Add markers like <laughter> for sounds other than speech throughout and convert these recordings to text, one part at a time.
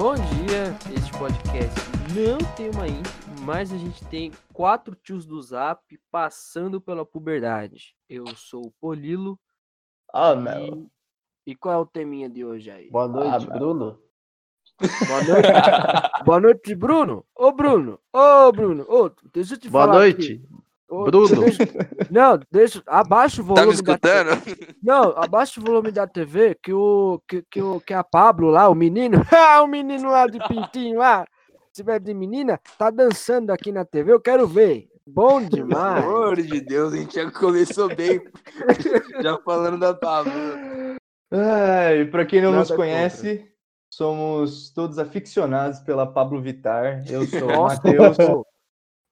Bom dia, este podcast não tem uma intro, mas a gente tem quatro tios do Zap passando pela puberdade. Eu sou o Polilo. Ah, não. E, e qual é o teminha de hoje aí? Boa noite, Ah, Bruno. Boa noite, <laughs> Boa noite, Bruno. Ô, Bruno. Ô, Bruno. Ô, deixa eu te Boa falar. noite. aqui. Bruno. Não, deixa. Abaixa o Tá me volume da escutando? Não, abaixa o volume da TV que o que, que, o, que a Pablo lá, o menino, <laughs> ah, o menino lá de pintinho lá, se tiver de menina, tá dançando aqui na TV, eu quero ver. Bom Pelo demais. amor de Deus, a gente já começou bem. <laughs> já falando da Pablo. Ai, pra quem não Nada nos conhece, somos todos aficionados pela Pablo Vittar. Eu sou o Matheus. eu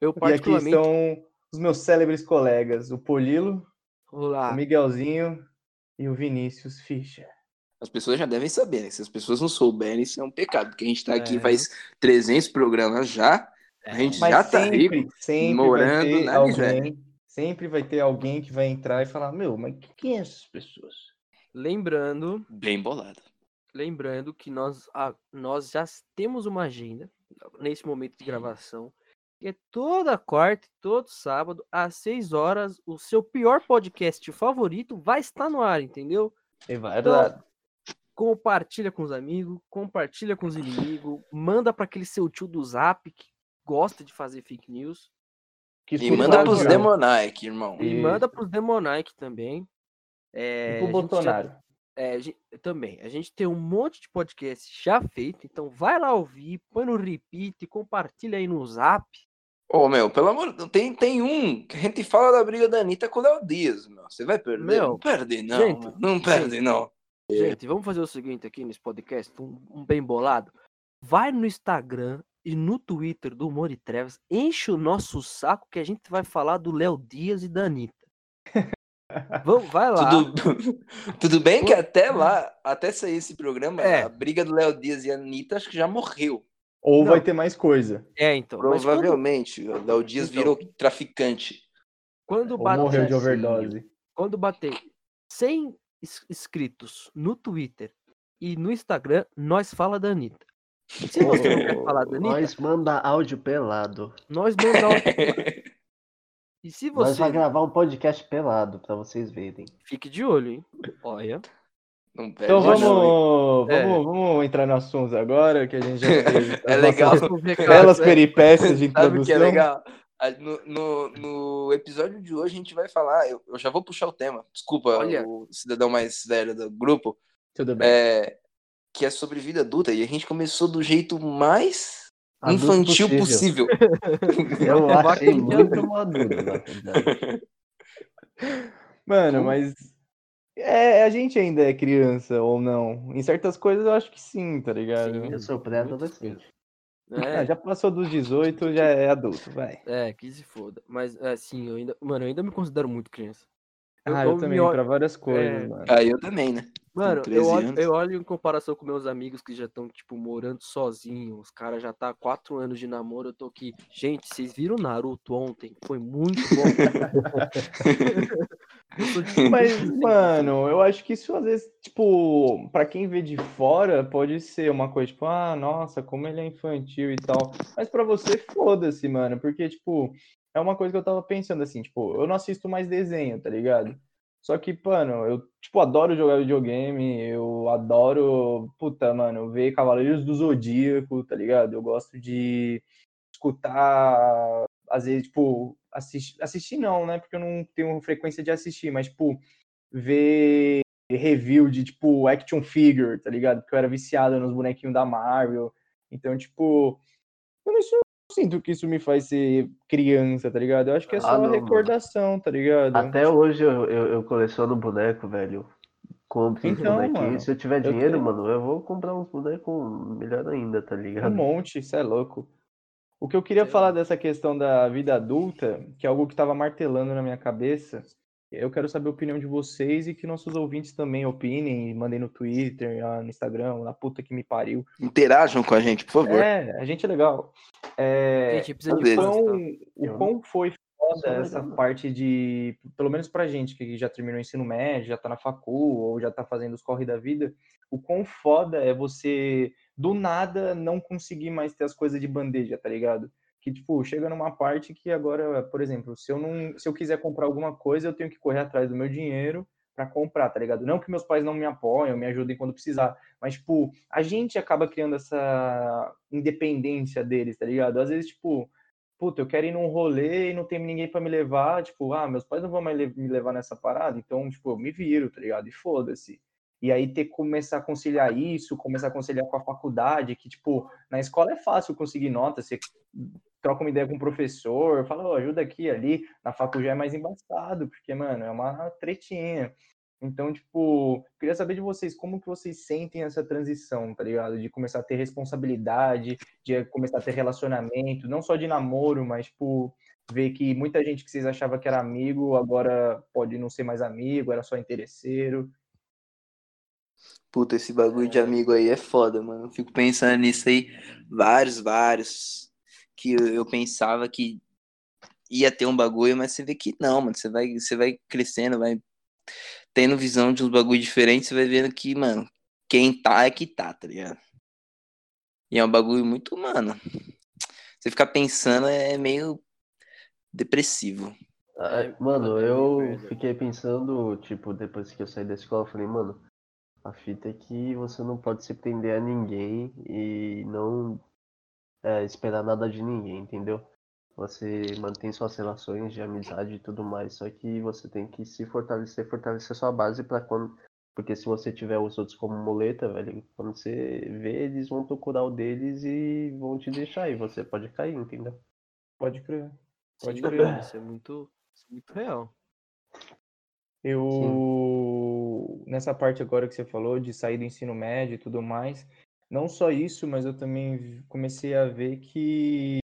E aqui particularmente. estão os meus célebres colegas, o Polilo, Olá. o Miguelzinho e o Vinícius Fischer. As pessoas já devem saber, né? Se as pessoas não souberem, isso é um pecado, porque a gente tá aqui É. faz 300 programas já. A gente Mas já tá sempre, rico. sempre morando vai ter na miséria. alguém, sempre vai ter alguém que vai entrar e falar, meu, mas quem é essas pessoas? Lembrando, Bem bolado. lembrando que nós, ah, nós já temos uma agenda nesse momento de gravação. É toda quarta e todo sábado, às 6 horas, o seu pior podcast favorito vai estar no ar, entendeu? É Então, verdade. compartilha com os amigos, compartilha com os inimigos, manda para aquele seu tio do Zap que gosta de fazer fake news Que E manda o pros programa. Demonike, irmão. e Isso. manda para os Demonic também. É, E pro gente já- Bolsonaro. é, a gen- também. A gente tem um monte de podcast já feito, então vai lá ouvir, põe no repeat, compartilha aí no Zap. Ô, meu, pelo amor de tem, tem um que a gente fala da briga da Anitta com o Léo Dias, meu. Você vai perder? Meu, não perde, não. gente, meu. não perde, não. Gente, vamos fazer o seguinte aqui nesse podcast, um, um bem bolado. Vai no Instagram e no Twitter do Humor e Trevas, enche o nosso saco que a gente vai falar do Léo Dias e da Anitta. <laughs> Vamos, vai lá. Tudo, tudo bem que até lá, até sair esse programa, É. a briga do Léo Dias e a Anitta acho que já morreu. Ou Não. vai ter mais coisa. É, então. Mas quando, Provavelmente. O Léo Dias Então. virou traficante. quando Ou bater, morreu de overdose. quando bater 100 ins- inscritos no Twitter e no Instagram, nós fala da Anitta. Se você não quer falar da <laughs> Anitta, Nós manda áudio pelado. nós mandar o... <laughs> E se Nós você... vai gravar um podcast pelado pra vocês verem. Fique de olho, hein? Olha. Não perde, Então vamos, não. É. vamos, vamos entrar no assunto agora, que a gente já fez <laughs> É legal. <laughs> belas é. peripécias de <laughs> Sabe o que é introdução. legal? A- No, no, no episódio de hoje a gente vai falar, eu, eu já vou puxar o tema, desculpa Olha. o cidadão mais velho do grupo, Tudo bem. é, que é sobre vida adulta, e a gente começou do jeito mais Adulto infantil possível. Eu Vai achei muito maduro, na verdade. Mano, mas é, a gente ainda é criança ou não? Em certas coisas eu acho que sim, tá ligado? Sim. Eu sou pré-adolescente. Ah, É, já passou dos 18, já é adulto, vai. é, que se foda. Mas, assim, eu ainda... Mano, eu ainda me considero muito criança. Ah, eu me também, olho- pra várias coisas, é, mano. Ah, eu também, né? Mano, 13 eu olho, anos. eu olho em comparação com meus amigos que já estão, tipo, morando sozinhos. Os caras já tá há quatro anos de namoro. Eu tô aqui. Gente, vocês viram Naruto ontem? Foi muito bom. <laughs> <laughs> De- Mas, mano, eu acho que isso às vezes, tipo, pra quem vê de fora, pode ser uma coisa, tipo, ah, nossa, como ele é infantil e tal. Mas pra você, foda-se, mano, porque, tipo, é uma coisa que eu tava pensando assim, tipo, eu não assisto mais desenho, tá ligado? Só que, mano, eu, tipo, adoro jogar videogame, eu adoro, puta, mano, ver Cavaleiros do Zodíaco, tá ligado? Eu gosto de escutar, às vezes, tipo, assistir, assistir não, né? Porque eu não tenho frequência de assistir, mas, tipo, ver review de, tipo, action figure, tá ligado? Porque eu era viciado nos bonequinhos da Marvel. Então, tipo, eu não sinto que isso me faz ser criança, tá ligado? Eu acho que é Ah, só não, mano. recordação, tá ligado? Até hoje eu, eu, eu coleciono boneco, velho. Compro uns Então, bonequinhos. mano, Se eu tiver eu dinheiro, tenho. mano, eu vou comprar uns bonecos melhor ainda, tá Um ligado? monte, isso é louco. O que eu queria Sei falar lá. dessa questão da vida adulta, que é algo que estava martelando na minha cabeça, eu quero saber a opinião de vocês e que nossos ouvintes também opinem, mandem no Twitter, no Instagram, na puta que me pariu. Interajam com a gente, por favor. É, a gente é legal. É, Gente, precisa de quão, tá? o quão foi foda essa parte de, pelo menos pra gente que já terminou o ensino médio, já tá na facul ou já tá fazendo os corre da vida, o quão foda é você do nada não conseguir mais ter as coisas de bandeja, tá ligado? Que tipo, chega numa parte que agora, por exemplo, se eu não, se eu quiser comprar alguma coisa, eu tenho que correr atrás do meu dinheiro pra comprar, tá ligado? Não que meus pais não me apoiam, me ajudem quando precisar, mas tipo, a gente acaba criando essa independência deles, tá ligado? Às vezes, tipo, puta, eu quero ir num rolê e não tem ninguém pra me levar, tipo, ah, meus pais não vão mais me levar nessa parada, então, tipo, eu me viro, tá ligado? E foda-se. E aí ter que começar a conciliar isso, começar a conciliar com a faculdade, que, tipo, na escola é fácil conseguir nota, você troca uma ideia com o professor, fala, ó, ajuda aqui ali, na faculdade é mais embaçado, porque, mano, é uma tretinha. Então, tipo, queria saber de vocês, como que vocês sentem essa transição, tá ligado? De começar a ter responsabilidade, de começar a ter relacionamento, não só de namoro, mas, tipo, ver que muita gente que vocês achavam que era amigo, agora pode não ser mais amigo, era só interesseiro. Puta, esse bagulho de amigo aí é foda, mano. Eu fico pensando nisso aí, vários, vários. Que eu, eu pensava que ia ter um bagulho, mas você vê que não, mano. Você vai, você vai crescendo, vai tendo visão de uns bagulho diferentes, você vai vendo que, mano, quem tá é que tá, tá ligado? E é um bagulho muito, mano. Você ficar pensando é meio depressivo. É, mano, eu fiquei pensando, tipo, depois que eu saí da escola, eu falei, mano, a fita é que você não pode se prender a ninguém e não é, esperar nada de ninguém, entendeu? Você mantém suas relações de amizade e tudo mais, só que você tem que se fortalecer, fortalecer sua base para quando. Porque se você tiver os outros como muleta, velho, quando você vê, eles vão procurar o deles e vão te deixar e você pode cair, entendeu? Pode crer. Pode Sim, crer. isso é muito, isso é muito real. Eu, nessa parte agora que você falou de sair do ensino médio e tudo mais, não só isso, mas eu também comecei a ver que,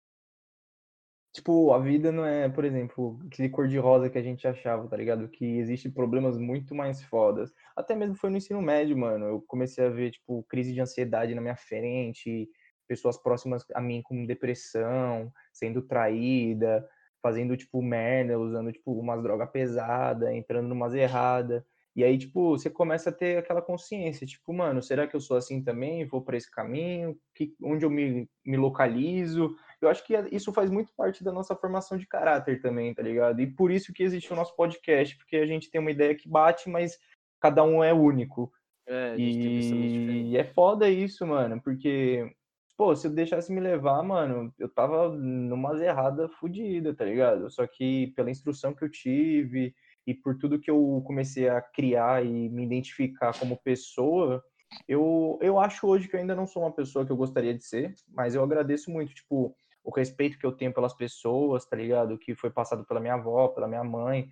tipo, a vida não é, por exemplo, aquele cor-de-rosa que a gente achava, tá ligado? Que existem problemas muito mais fodas. Até mesmo foi no ensino médio, mano. Eu comecei a ver, tipo, crise de ansiedade na minha frente, pessoas próximas a mim com depressão, sendo traída, fazendo, tipo, merda, usando, tipo, umas drogas pesadas, entrando numas erradas. E aí, tipo, você começa a ter aquela consciência, tipo, mano, será que eu sou assim também? Vou por esse caminho? Que, onde eu me, me localizo? Eu acho que isso faz muito parte da nossa formação de caráter também, tá ligado? E por isso que existe o nosso podcast, porque a gente tem uma ideia que bate, mas cada um é único. É, a gente tem pensamentos diferentes. E é foda isso, mano, porque, pô, se eu deixasse me levar, mano, eu tava numa errada fodida, tá ligado? Só que pela instrução que eu tive e por tudo que eu comecei a criar e me identificar como pessoa, eu, eu acho hoje que eu ainda não sou uma pessoa que eu gostaria de ser, mas eu agradeço muito, tipo, o respeito que eu tenho pelas pessoas, tá ligado? Que foi passado pela minha avó, pela minha mãe,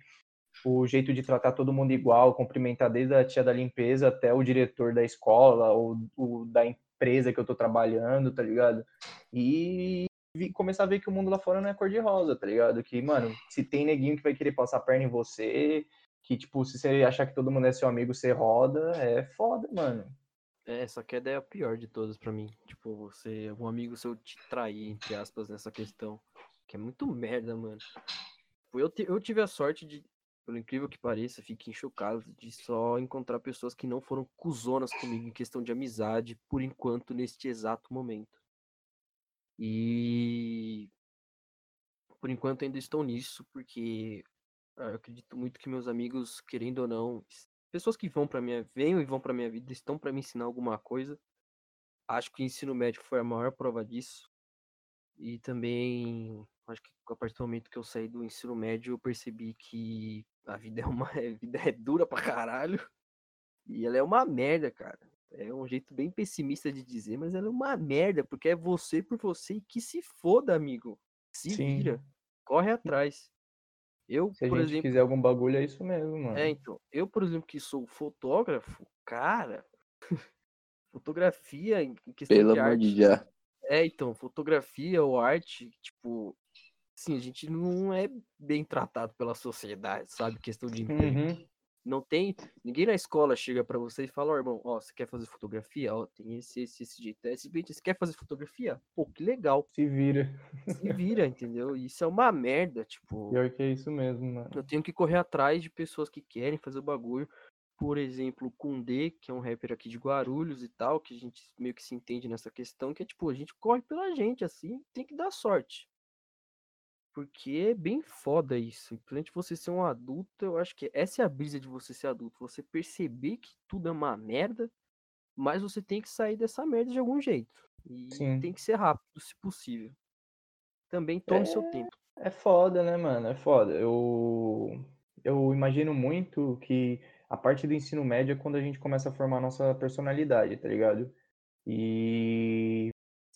o jeito de tratar todo mundo igual, cumprimentar desde a tia da limpeza até o diretor da escola ou da empresa que eu tô trabalhando, tá ligado? E vi- começar a ver que o mundo lá fora não é cor de rosa, tá ligado? Que, mano, se tem neguinho que vai querer passar a perna em você, que, tipo, se você achar que todo mundo é seu amigo, você roda, é foda, mano. É, essa queda é a pior de todas pra mim. Tipo, você, um amigo seu te trair, entre aspas, nessa questão. Que é muito merda, mano. Tipo, Eu, eu tive a sorte de, pelo incrível que pareça, fiquem chocados de só encontrar pessoas que não foram cuzonas comigo em questão de amizade, por enquanto, neste exato momento. E por enquanto ainda estou nisso, porque ah, eu acredito muito que meus amigos, querendo ou não, pessoas que vão para minha, venham e vão para minha vida, estão para me ensinar alguma coisa. Acho que o ensino médio foi a maior prova disso. E também, acho que a partir do momento que eu saí do ensino médio, eu percebi que a vida é uma a <laughs> vida é dura pra caralho. E ela é uma merda, cara. É um jeito bem pessimista de dizer, mas ela é uma merda, porque é você por você e que se foda, amigo. Se Sim. vira. Corre atrás. Eu, Se a por gente exemplo, quiser algum bagulho, é isso mesmo, mano. é, então, eu, por exemplo, que sou fotógrafo, cara, <laughs> fotografia em questão Pelo de amor arte. de já. É, então, fotografia ou arte, tipo, assim, a gente não é bem tratado pela sociedade, sabe? Questão de emprego. Uhum. Não tem. Ninguém na escola chega pra você e fala, ó, irmão, ó, você quer fazer fotografia? Ó, tem esse, esse, esse jeito. Esse você quer fazer fotografia? Pô, que legal. Se vira. Se vira, entendeu? Isso é uma merda, tipo. Pior que é isso mesmo, mano. Eu tenho que correr atrás de pessoas que querem fazer o bagulho. Por exemplo, o Kundê, que é um rapper aqui de Guarulhos e tal, que a gente meio que se entende nessa questão, que é tipo, a gente corre pela gente, assim, tem que dar sorte. Porque é bem foda isso. Principalmente você ser um adulto, eu acho que essa é a brisa de você ser adulto. Você perceber que tudo é uma merda, mas você tem que sair dessa merda de algum jeito. E Sim. tem que ser rápido, se possível. Também tome seu tempo. É foda, né, mano? É foda. Eu, eu imagino muito que a parte do ensino médio é quando a gente começa a formar a nossa personalidade, tá ligado? E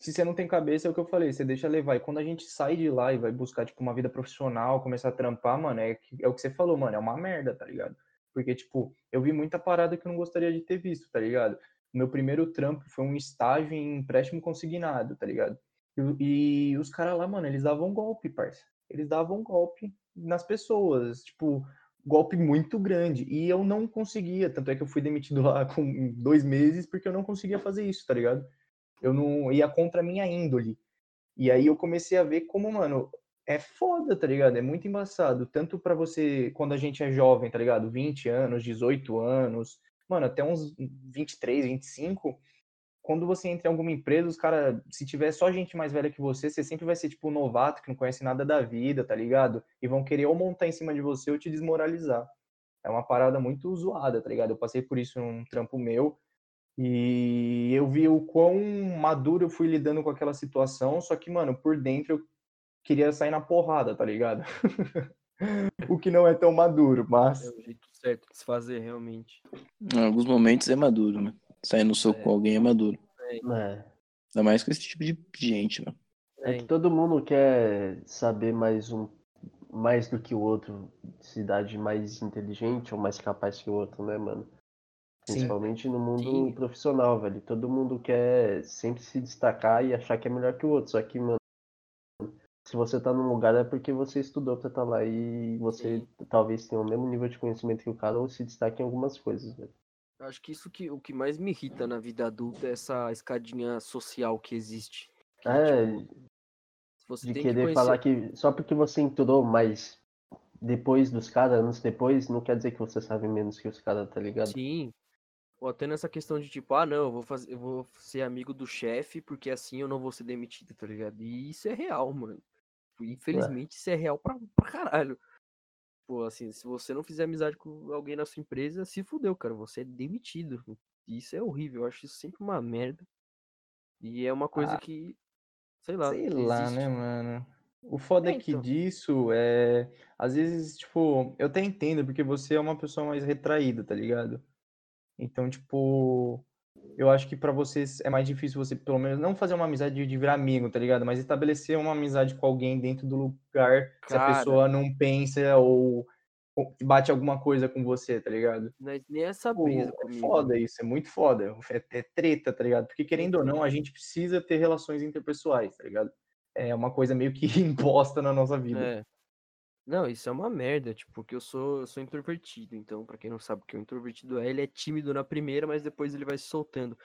se você não tem cabeça, é o que eu falei, você deixa levar. E quando a gente sai de lá e vai buscar, tipo, uma vida profissional, começar a trampar, mano, é, é o que você falou, mano, é uma merda, tá ligado? Porque, tipo, eu vi muita parada que eu não gostaria de ter visto, tá ligado? Meu primeiro trampo foi um estágio em empréstimo consignado, tá ligado? E, e os caras lá, mano, eles davam golpe, parça. Eles davam golpe nas pessoas, tipo, golpe muito grande. E eu não conseguia, tanto é que eu fui demitido lá <laughs> com dois meses porque eu não conseguia fazer isso, tá ligado? Eu não ia contra a minha índole. E aí eu comecei a ver como, mano, é foda, tá ligado? É muito embaçado. Tanto pra você, quando a gente é jovem, tá ligado? 20 anos, 18 anos, mano, até uns 23, 25. Quando você entra em alguma empresa, os caras, se tiver só gente mais velha que você, você sempre vai ser tipo um novato que não conhece nada da vida, tá ligado? E vão querer ou montar em cima de você ou te desmoralizar. É uma parada muito zoada, tá ligado? Eu passei por isso num trampo meu. E eu vi o quão maduro eu fui lidando com aquela situação, só que, mano, por dentro eu queria sair na porrada, tá ligado? <laughs> o que não é tão maduro, mas É o jeito certo de se fazer, realmente. Em alguns momentos é maduro, mano. Sair no soco É. com alguém é maduro. É. Ainda mais com esse tipo de gente, mano. É que todo mundo quer saber mais um mais do que o outro, cidade mais inteligente ou mais capaz que o outro, né, mano? Sim. Principalmente no mundo Sim. profissional, velho. Todo mundo quer sempre se destacar e achar que é melhor que o outro. Só que, mano, se você tá num lugar é porque você estudou pra estar lá e você Sim. talvez tenha o mesmo nível de conhecimento que o cara ou se destaque em algumas coisas, velho. Eu acho que isso que o que mais me irrita na vida adulta é essa escadinha social que existe. Que, É, tipo, você de querer que conhecer... falar que só porque você entrou mais depois dos caras, anos depois, não quer dizer que você sabe menos que os caras, tá ligado? Sim. Ou até nessa questão de tipo, ah, não, eu vou fazer, eu vou ser amigo do chefe porque assim eu não vou ser demitido, tá ligado? E isso é real, mano. Infelizmente isso é real pra, pra caralho. Pô, assim, se você não fizer amizade com alguém na sua empresa, se fudeu, cara, você é demitido. Isso é horrível, eu acho isso sempre uma merda. E é uma coisa Ah, que, sei lá, Sei lá, né, mano? O foda é É, que então. disso é. Às vezes, tipo, eu até entendo, porque você é uma pessoa mais retraída, tá ligado? Então, tipo, eu acho que pra vocês é mais difícil você, pelo menos, não fazer uma amizade de, virar amigo, tá ligado? Mas estabelecer uma amizade com alguém dentro do lugar se a Cara. pessoa não pensa ou, bate alguma coisa com você, tá ligado? É nem essa Tipo, brisa é comigo. foda isso, é muito foda. É, é treta, tá ligado? Porque querendo ou não, a gente precisa ter relações interpessoais, tá ligado? É uma coisa meio que <laughs> imposta na nossa vida. É. Não, isso é uma merda, tipo, porque eu sou, eu sou introvertido, então, pra quem não sabe o que o introvertido é, ele é tímido na primeira, mas depois ele vai se soltando.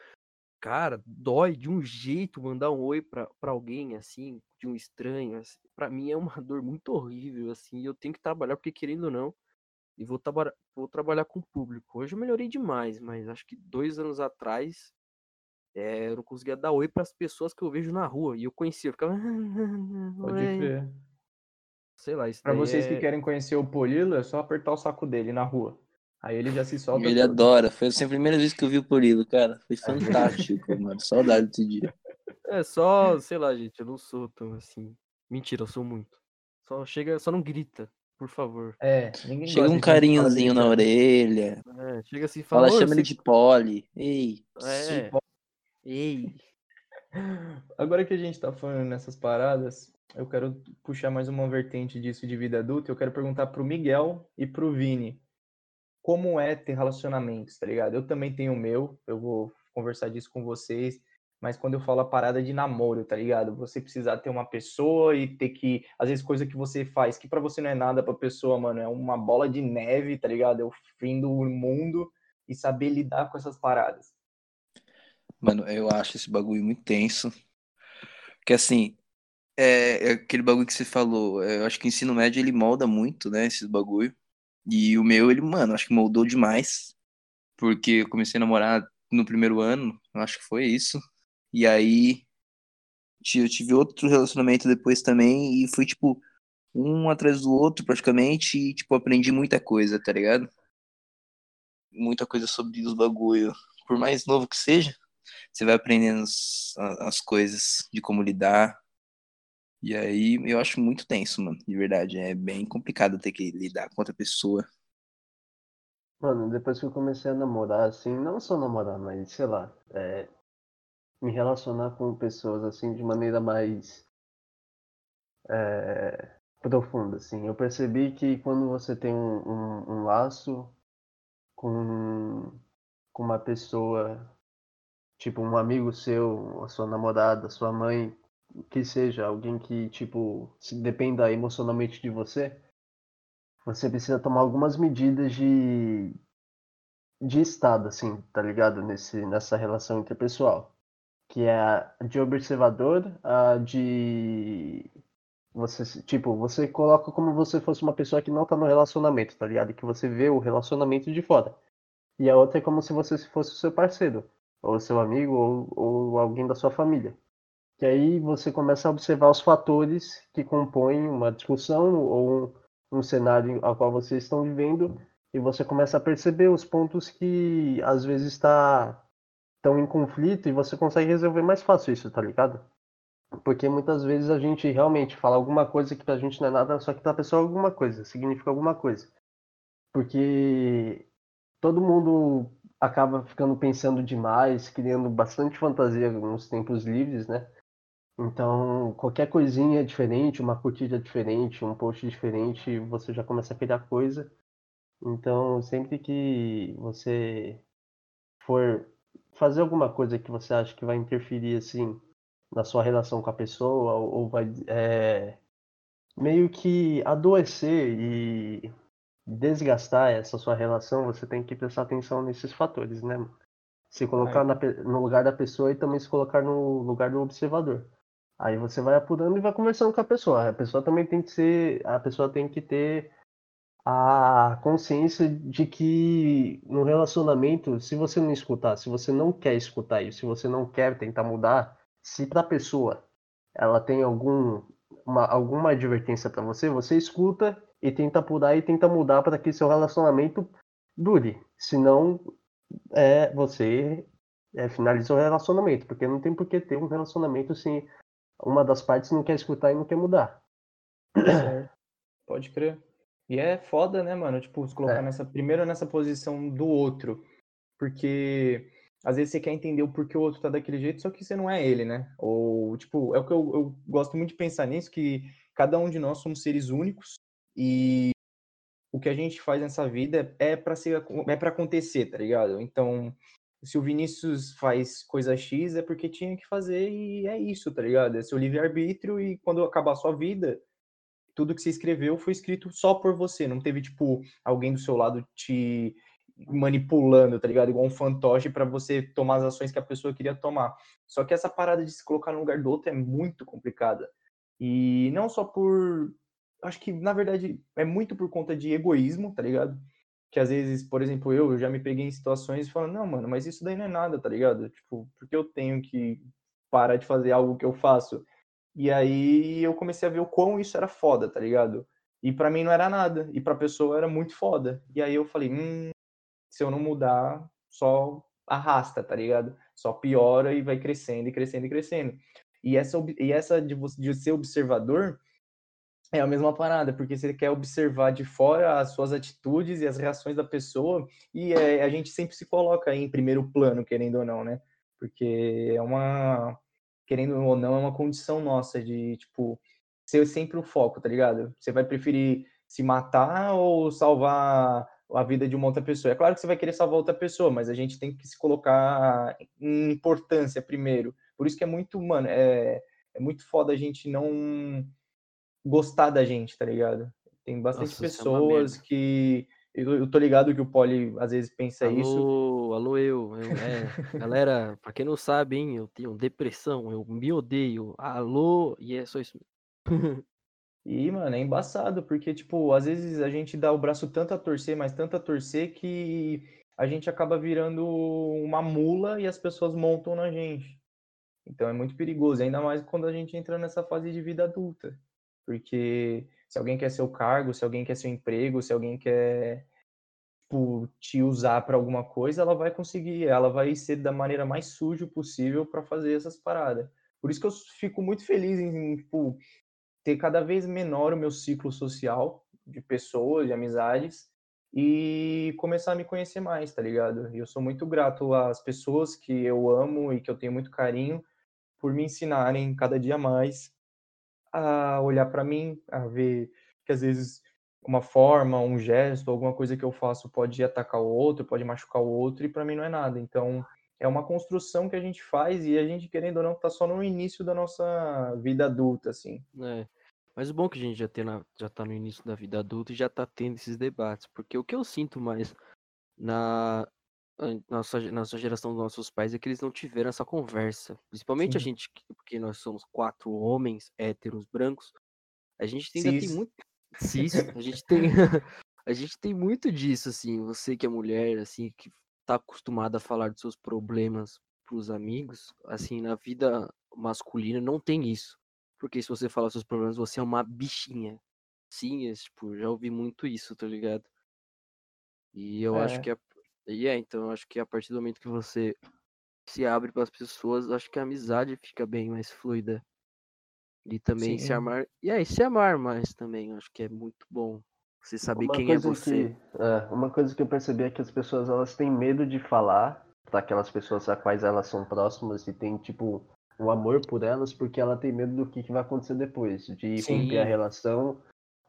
Cara, dói de um jeito mandar um oi pra, pra alguém, assim, de um estranho, assim. Pra mim é uma <laughs> dor muito horrível, assim, e eu tenho que trabalhar, porque querendo ou não, e vou, traba- vou trabalhar com o público. Hoje eu melhorei demais, mas acho que dois anos atrás, é, eu não conseguia dar oi pras pessoas que eu vejo na rua, e eu conhecia, eu ficava... <laughs> Pode "Oi", crer. Sei lá, isso Pra vocês é... que querem conhecer o Polilo, é só apertar o saco dele na rua. Aí ele já se solta. Ele todo. adora. Foi assim, a primeira vez que eu vi o Purilo, cara. Foi <laughs> fantástico, mano. Saudade desse dia. É só, sei lá, gente, eu não sou tão assim. Mentira, eu sou muito. Só chega, só não grita, por favor. É, ninguém Chega um carinhozinho na orelha. É, chega assim e fala, Fala, "Oi, chama você- ele de Poli. Ei. É. Ei. Agora que a gente tá falando nessas paradas, eu quero puxar mais uma vertente disso de vida adulta. Eu quero perguntar pro Miguel e pro Vini como é ter relacionamentos, tá ligado? Eu também tenho o meu, eu vou conversar disso com vocês. mas quando eu falo a parada de namoro, tá ligado? Você precisar ter uma pessoa e ter que, às vezes, coisa que você faz que para você não é nada pra pessoa, mano, é uma bola de neve, tá ligado? É o fim do mundo e saber lidar com essas paradas. Mano, eu acho esse bagulho muito tenso. Porque assim, é, é aquele bagulho que você falou, é, eu acho que o ensino médio ele molda muito, né, esses bagulho. E o meu, ele, mano, acho que moldou demais. Porque eu comecei a namorar no primeiro ano, acho que foi isso. E aí eu tive outro relacionamento depois também e foi tipo um atrás do outro praticamente e tipo aprendi muita coisa, tá ligado? Muita coisa sobre os bagulho. Por mais novo que seja, você vai aprendendo as, as coisas de como lidar. E aí eu acho muito tenso, mano, de verdade. É bem complicado ter que lidar com outra pessoa. Mano, depois que eu comecei a namorar, assim, não só namorar, mas sei lá, é, me relacionar com pessoas assim de maneira mais é, profunda, assim. Eu percebi que quando você tem um, um, um laço com, com uma pessoa, tipo um amigo seu, a sua namorada, sua mãe, que seja alguém que tipo se dependa emocionalmente de você, você precisa tomar algumas medidas de de estado, assim, tá ligado? Nesse, nessa relação interpessoal que é a de observador, a de você, tipo, você coloca como você fosse uma pessoa que não tá no relacionamento, tá ligado? Que você vê o relacionamento de fora. E a outra é como se você fosse o seu parceiro, ou seu amigo, ou, ou alguém da sua família. Que aí você começa a observar os fatores que compõem uma discussão ou um, um cenário ao qual vocês estão vivendo, e você começa a perceber os pontos que às vezes está estão em conflito e você consegue resolver mais fácil isso, tá ligado? Porque muitas vezes a gente realmente fala alguma coisa que pra gente não é nada, só que pra pessoa alguma coisa, significa alguma coisa. Porque todo mundo acaba ficando pensando demais, criando bastante fantasia nos tempos livres, né? Então, qualquer coisinha diferente, uma curtida diferente, um post diferente, você já começa a criar coisa. Então, sempre que você for fazer alguma coisa que você acha que vai interferir assim na sua relação com a pessoa ou vai é, meio que adoecer e desgastar essa sua relação, você tem que prestar atenção nesses fatores, né? Se colocar na, no lugar da pessoa e também se colocar no lugar do observador. Aí você vai apurando e vai conversando com a pessoa. A pessoa também tem que ser, a pessoa tem que ter a consciência de que no relacionamento, se você não escutar, se você não quer escutar isso, se você não quer tentar mudar, se para a pessoa ela tem algum, uma, alguma advertência para você, você escuta e tenta apurar e tenta mudar para que seu relacionamento dure. Senão, é, você é, finaliza o relacionamento, porque não tem por que ter um relacionamento se uma das partes não quer escutar e não quer mudar. Pode crer. E é foda, né, mano? Tipo, se colocar é. nessa, primeiro nessa posição do outro. Porque às vezes você quer entender o porquê o outro tá daquele jeito, só que você não é ele, né? Ou, tipo, é o que eu, eu gosto muito de pensar nisso, que cada um de nós somos seres únicos e o que a gente faz nessa vida é para ser é para acontecer, tá ligado? Então, se o Vinícius faz coisa X é porque tinha que fazer e é isso, tá ligado? É seu livre-arbítrio e quando acabar a sua vida, tudo que você escreveu foi escrito só por você, não teve, tipo, alguém do seu lado te manipulando, tá ligado? Igual um fantoche para você tomar as ações que a pessoa queria tomar. Só que essa parada de se colocar no lugar do outro é muito complicada. E não só por. Acho que, na verdade, é muito por conta de egoísmo, tá ligado? Que às vezes, por exemplo, eu, eu já me peguei em situações falando, não, mano, mas isso daí não é nada, tá ligado? Tipo, porque eu tenho que parar de fazer algo que eu faço? E aí eu comecei a ver o quão isso era foda, tá ligado? E para mim não era nada, e pra pessoa era muito foda. E aí eu falei, hum, se eu não mudar, só arrasta, tá ligado? Só piora e vai crescendo e crescendo e crescendo. E essa, e essa de, de ser observador é a mesma parada, porque você quer observar de fora as suas atitudes e as reações da pessoa, e é, a gente sempre se coloca em primeiro plano, querendo ou não, né? Porque é uma querendo ou não, é uma condição nossa de, tipo, ser sempre o foco, tá ligado? Você vai preferir se matar ou salvar a vida de uma outra pessoa? É claro que você vai querer salvar outra pessoa, mas a gente tem que se colocar em importância primeiro, Por isso que é muito, mano, é, é muito foda a gente não gostar da gente, tá ligado? Tem bastante Nossa, é pessoas merda. que. Eu, eu tô ligado que o Poli às vezes pensa alô, isso. alô eu, eu é, <laughs> galera, pra quem não sabe, hein, eu tenho depressão, eu me odeio, alô, e é só isso. <laughs> E, mano, é embaçado, porque, tipo, às vezes a gente dá o braço tanto a torcer, mas tanto a torcer que a gente acaba virando uma mula e as pessoas montam na gente. Então é muito perigoso, ainda mais quando a gente entra nessa fase de vida adulta. Porque se alguém quer seu cargo, se alguém quer seu emprego, se alguém quer tipo, te usar para alguma coisa, ela vai conseguir, ela vai ser da maneira mais suja possível para fazer essas paradas. Por isso que eu fico muito feliz em, tipo, ter cada vez menor o meu ciclo social de pessoas, de amizades e começar a me conhecer mais, tá ligado? E eu sou muito grato às pessoas que eu amo e que eu tenho muito carinho por me ensinarem cada dia mais a olhar para mim, a ver que às vezes uma forma, um gesto, alguma coisa que eu faço pode atacar o outro, pode machucar o outro e para mim não é nada. Então, é uma construção que a gente faz e a gente querendo ou não tá só no início da nossa vida adulta assim. É. Mas o bom é que a gente já, tem na, já tá no início da vida adulta e já tá tendo esses debates. Porque o que eu sinto mais na nossa, nossa geração dos nossos pais é que eles não tiveram essa conversa. Principalmente a Sim. gente, que- porque nós somos quatro homens héteros brancos, a gente ainda tem Cis. muito. Cis, a gente tem. <laughs> a gente tem muito disso, assim. Você que é mulher, assim, que tá acostumada a falar dos seus problemas pros amigos, assim, na vida masculina não tem isso. Porque se você falar seus problemas, você é uma bichinha. Sim, é, tipo, já ouvi muito isso, tá ligado? E eu acho É. que é. E é, então, eu acho que a partir do momento que você se abre para as pessoas, acho que a amizade fica bem mais fluida. E também se Sim. amar. E é, e se amar mais também, acho que é muito bom. Você saber Uma quem é você. que é, uma coisa que eu percebi é que as pessoas elas têm medo de falar para aquelas pessoas a quais elas são próximas e tem tipo um amor por elas porque ela tem medo do que, que vai acontecer depois, de romper a Sim. relação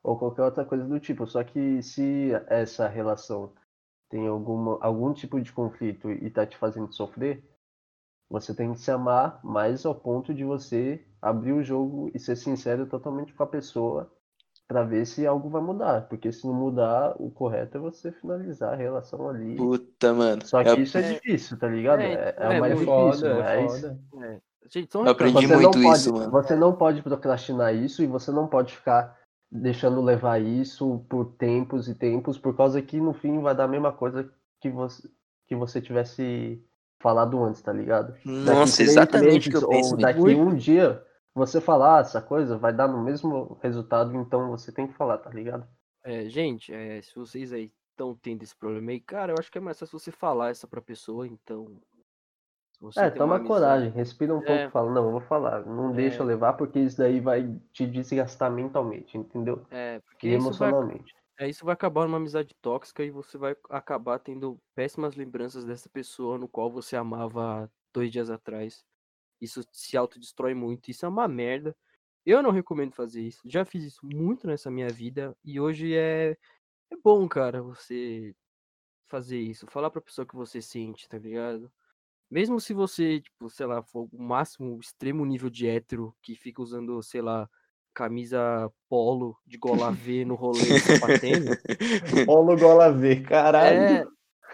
ou qualquer outra coisa do tipo. Só que se essa relação tem alguma algum tipo de conflito e tá te fazendo sofrer, você tem que se amar mais ao ponto de você abrir o jogo e ser sincero totalmente com a pessoa para ver se algo vai mudar, porque se não mudar, o correto é você finalizar a relação ali. Puta, mano. Só que Eu, isso é, É, difícil, tá ligado? é, É, é é o mais É difícil, foda, é mas foda. É. Gente, só um Eu aprendi você não muito pode, isso, mano. você não pode procrastinar isso e você não pode ficar deixando levar isso por tempos e tempos, por causa que no fim vai dar a mesma coisa que você que você tivesse falado antes, tá ligado? Daqui Nossa, três exatamente o que eu penso. ou daqui um dia você falar ah, essa coisa, vai dar no mesmo resultado, então você tem que falar, tá ligado? É, gente, é, se vocês aí estão tendo esse problema aí, cara, eu acho que é mais fácil você falar essa pra pessoa, então. É, toma amizade. coragem, respira um pouco É. e fala, não, eu vou falar, não deixa É. levar porque isso daí vai te desgastar mentalmente, entendeu? É, porque E isso vai, emocionalmente. é, isso vai acabar numa amizade tóxica e você vai acabar tendo péssimas lembranças dessa pessoa no qual você amava dois dias atrás. Isso se autodestrói muito, isso é uma merda. Eu não recomendo fazer isso. Já fiz isso muito nessa minha vida e hoje é, é bom, cara, você fazer isso. Falar pra pessoa que você sente, tá ligado? Mesmo se você, tipo, sei lá, for o máximo, o extremo nível de hétero que fica usando, sei lá, camisa polo de gola <laughs> V no rolê sapatênis, <laughs> Polo gola V, caralho. é.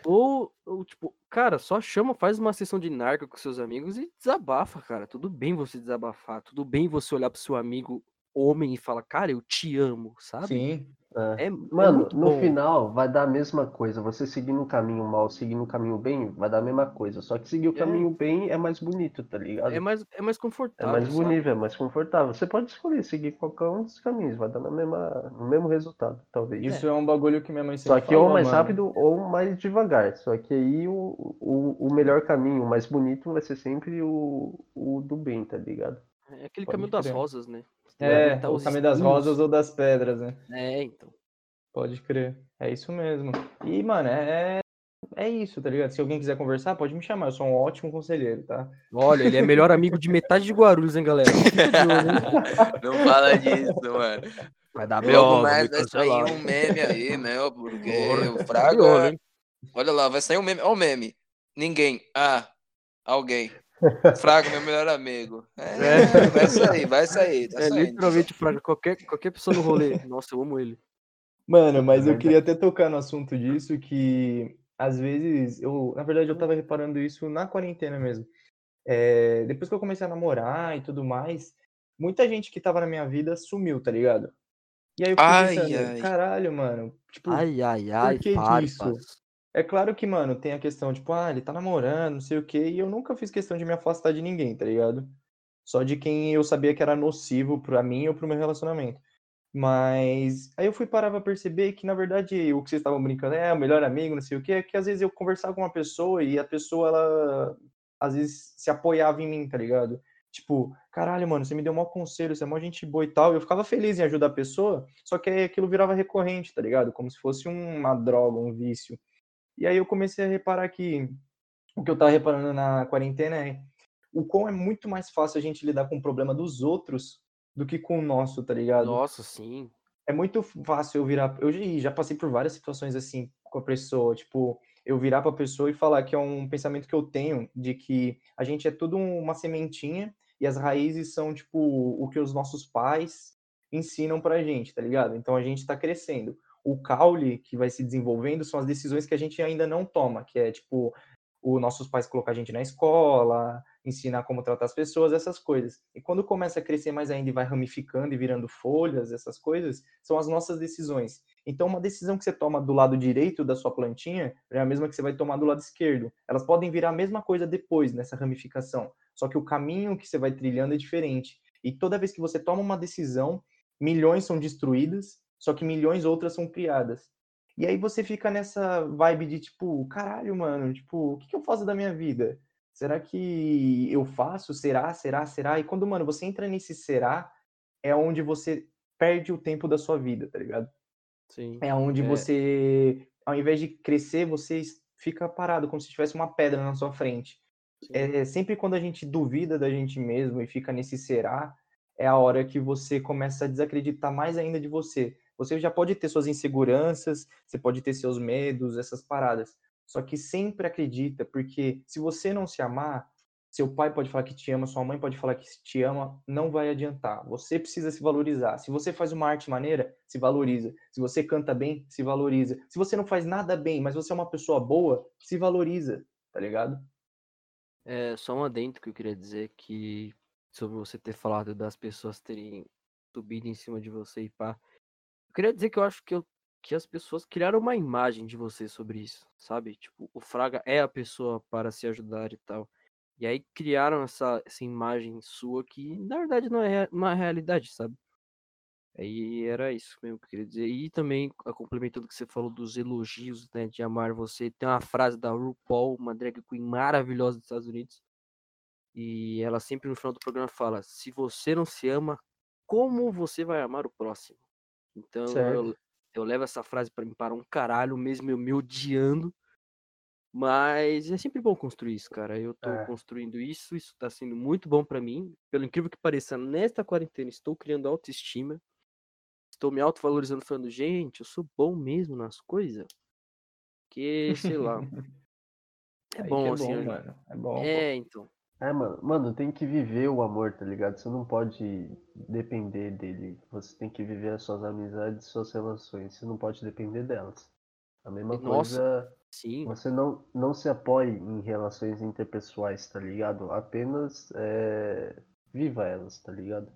Ou, ou, tipo, cara, só chama, faz uma sessão de narco com seus amigos e desabafa, cara. Tudo bem você desabafar, tudo bem você olhar pro seu amigo homem e falar, cara, eu te amo, sabe? Sim. É. É, é Mano, muito no bom. final vai dar a mesma coisa. Você seguir no caminho mal, seguir no caminho bem, vai dar a mesma coisa. Só que seguir o É. caminho bem é mais bonito, tá ligado? É mais, é mais É confortável. mais sabe? bonito, é mais confortável. Você pode escolher seguir qualquer um dos caminhos, vai dar na mesma, no mesmo resultado, talvez. Isso é um bagulho que minha mãe Só sempre que ou falou, mais mano. rápido ou mais devagar. Só que aí o, o, o melhor caminho, o mais bonito, vai ser sempre o, o do bem, tá ligado? É aquele Pode caminho das rosas, né? É, o caminho das rosas ou das pedras, né? É, então. Pode crer. É isso mesmo. E, mano, é, é isso, tá ligado? Se alguém quiser conversar, pode me chamar. Eu sou um ótimo conselheiro, tá? Olha, ele é melhor amigo de metade de Guarulhos, hein, galera? <laughs> Não fala disso, mano. Vai dar Logo mais vai sair cancelar. um meme aí, meu, porque Porra, o Fraga. Olha lá, vai sair um meme. Olha o meme. Ninguém. Ah, alguém. Fraga, meu melhor amigo. É, É. vai sair, vai sair. Tá É saindo. literalmente Fraga, qualquer, qualquer pessoa no rolê. <laughs> Nossa, eu amo ele. Mano, mas eu verdade. queria até tocar no assunto disso, que às vezes eu, na verdade, eu tava reparando isso na quarentena mesmo. É, depois que eu comecei a namorar e tudo mais, muita gente que tava na minha vida sumiu, tá ligado? E aí eu fiquei Ai, pensando, ai. caralho, mano, tipo, Ai, ai, ai, que pare, disso? É claro que, mano, tem a questão, tipo, ah, ele tá namorando, não sei o quê, e eu nunca fiz questão de me afastar de ninguém, tá ligado? Só de quem eu sabia que era nocivo pra mim ou pro meu relacionamento. Mas aí eu fui parar pra perceber que, na verdade, o que vocês estavam brincando é o melhor amigo, não sei o quê, é que às vezes eu conversava com uma pessoa e a pessoa, ela, às vezes, se apoiava em mim, tá ligado? Tipo, caralho, mano, você me deu um mau conselho, você é mó gente boa e tal. Eu ficava feliz em ajudar a pessoa, só que aí aquilo virava recorrente, tá ligado? Como se fosse uma droga, um vício. E aí eu comecei a reparar que o que eu tava reparando na quarentena é o quão é muito mais fácil a gente lidar com o problema dos outros do que com o nosso, tá ligado? Nossa, sim. É muito fácil eu virar. Eu já- passei por várias situações assim com a pessoa, tipo, eu virar pra pessoa e falar que é um pensamento que eu tenho de que a gente é tudo uma sementinha e as raízes são, tipo, o que os nossos pais ensinam pra gente, tá ligado? Então a gente tá crescendo. O caule que vai se desenvolvendo são as decisões que a gente ainda não toma, que é, tipo, os nossos pais colocar a gente na escola, ensinar como tratar as pessoas, essas coisas. E quando começa a crescer mais ainda e vai ramificando e virando folhas, essas coisas, são as nossas decisões. Então, uma decisão que você toma do lado direito da sua plantinha é a mesma que você vai tomar do lado esquerdo. Elas podem virar a mesma coisa depois, nessa ramificação. Só que o caminho que você vai trilhando é diferente. E toda vez que você toma uma decisão, milhões são destruídas, só que milhões outras são criadas. E aí você fica nessa vibe de tipo, caralho, mano, tipo, o que, que eu faço da minha vida? Será que eu faço? Será? Será? Será? E quando, mano, você entra nesse será, é onde você perde o tempo da sua vida, tá ligado? Sim. É onde É. você, ao invés de crescer, você fica parado, como se tivesse uma pedra na sua frente. sim. É sempre quando a gente duvida da gente mesmo e fica nesse será, é a hora que você começa a desacreditar mais ainda de você. Você já pode ter suas inseguranças, você pode ter seus medos, essas paradas. Só que sempre acredita, porque se você não se amar, seu pai pode falar que te ama, sua mãe pode falar que te ama, não vai adiantar. Você precisa se valorizar. Se você faz uma arte maneira, se valoriza. Se você canta bem, se valoriza. Se você não faz nada bem, mas você é uma pessoa boa, se valoriza, tá ligado? É só um adendo que eu queria dizer que sobre você ter falado das pessoas terem subido em cima de você e pá. Queria dizer que eu acho que, eu, que as pessoas criaram uma imagem de você sobre isso, sabe? Tipo, o Fraga é a pessoa para se ajudar e tal. E aí criaram essa, essa imagem sua que na verdade não é uma realidade, sabe? Aí era isso mesmo que eu queria dizer. E também, a complemento do que você falou dos elogios, né, de amar você, tem uma frase da RuPaul, uma drag queen maravilhosa dos Estados Unidos, e ela sempre no final do programa fala: se você não se ama, como você vai amar o próximo? Então eu, eu levo essa frase para mim para um caralho, mesmo eu me odiando. Mas é sempre bom construir isso, cara. Eu tô É. construindo isso, isso tá sendo muito bom para mim. Pelo incrível que pareça, nesta quarentena estou criando autoestima. Estou me autovalorizando, falando, gente, eu sou bom mesmo nas coisas. Que, sei lá. <laughs> É bom, é assim. bom, eu- mano. É bom. pô. É, então. É, mano, mano, tem que viver o amor, tá ligado? Você não pode depender dele. Você tem que viver as suas amizades, suas relações. Você não pode depender delas. A mesma Nossa. coisa, Sim. você não, não se apoie em relações interpessoais, tá ligado? Apenas é, viva elas, tá ligado?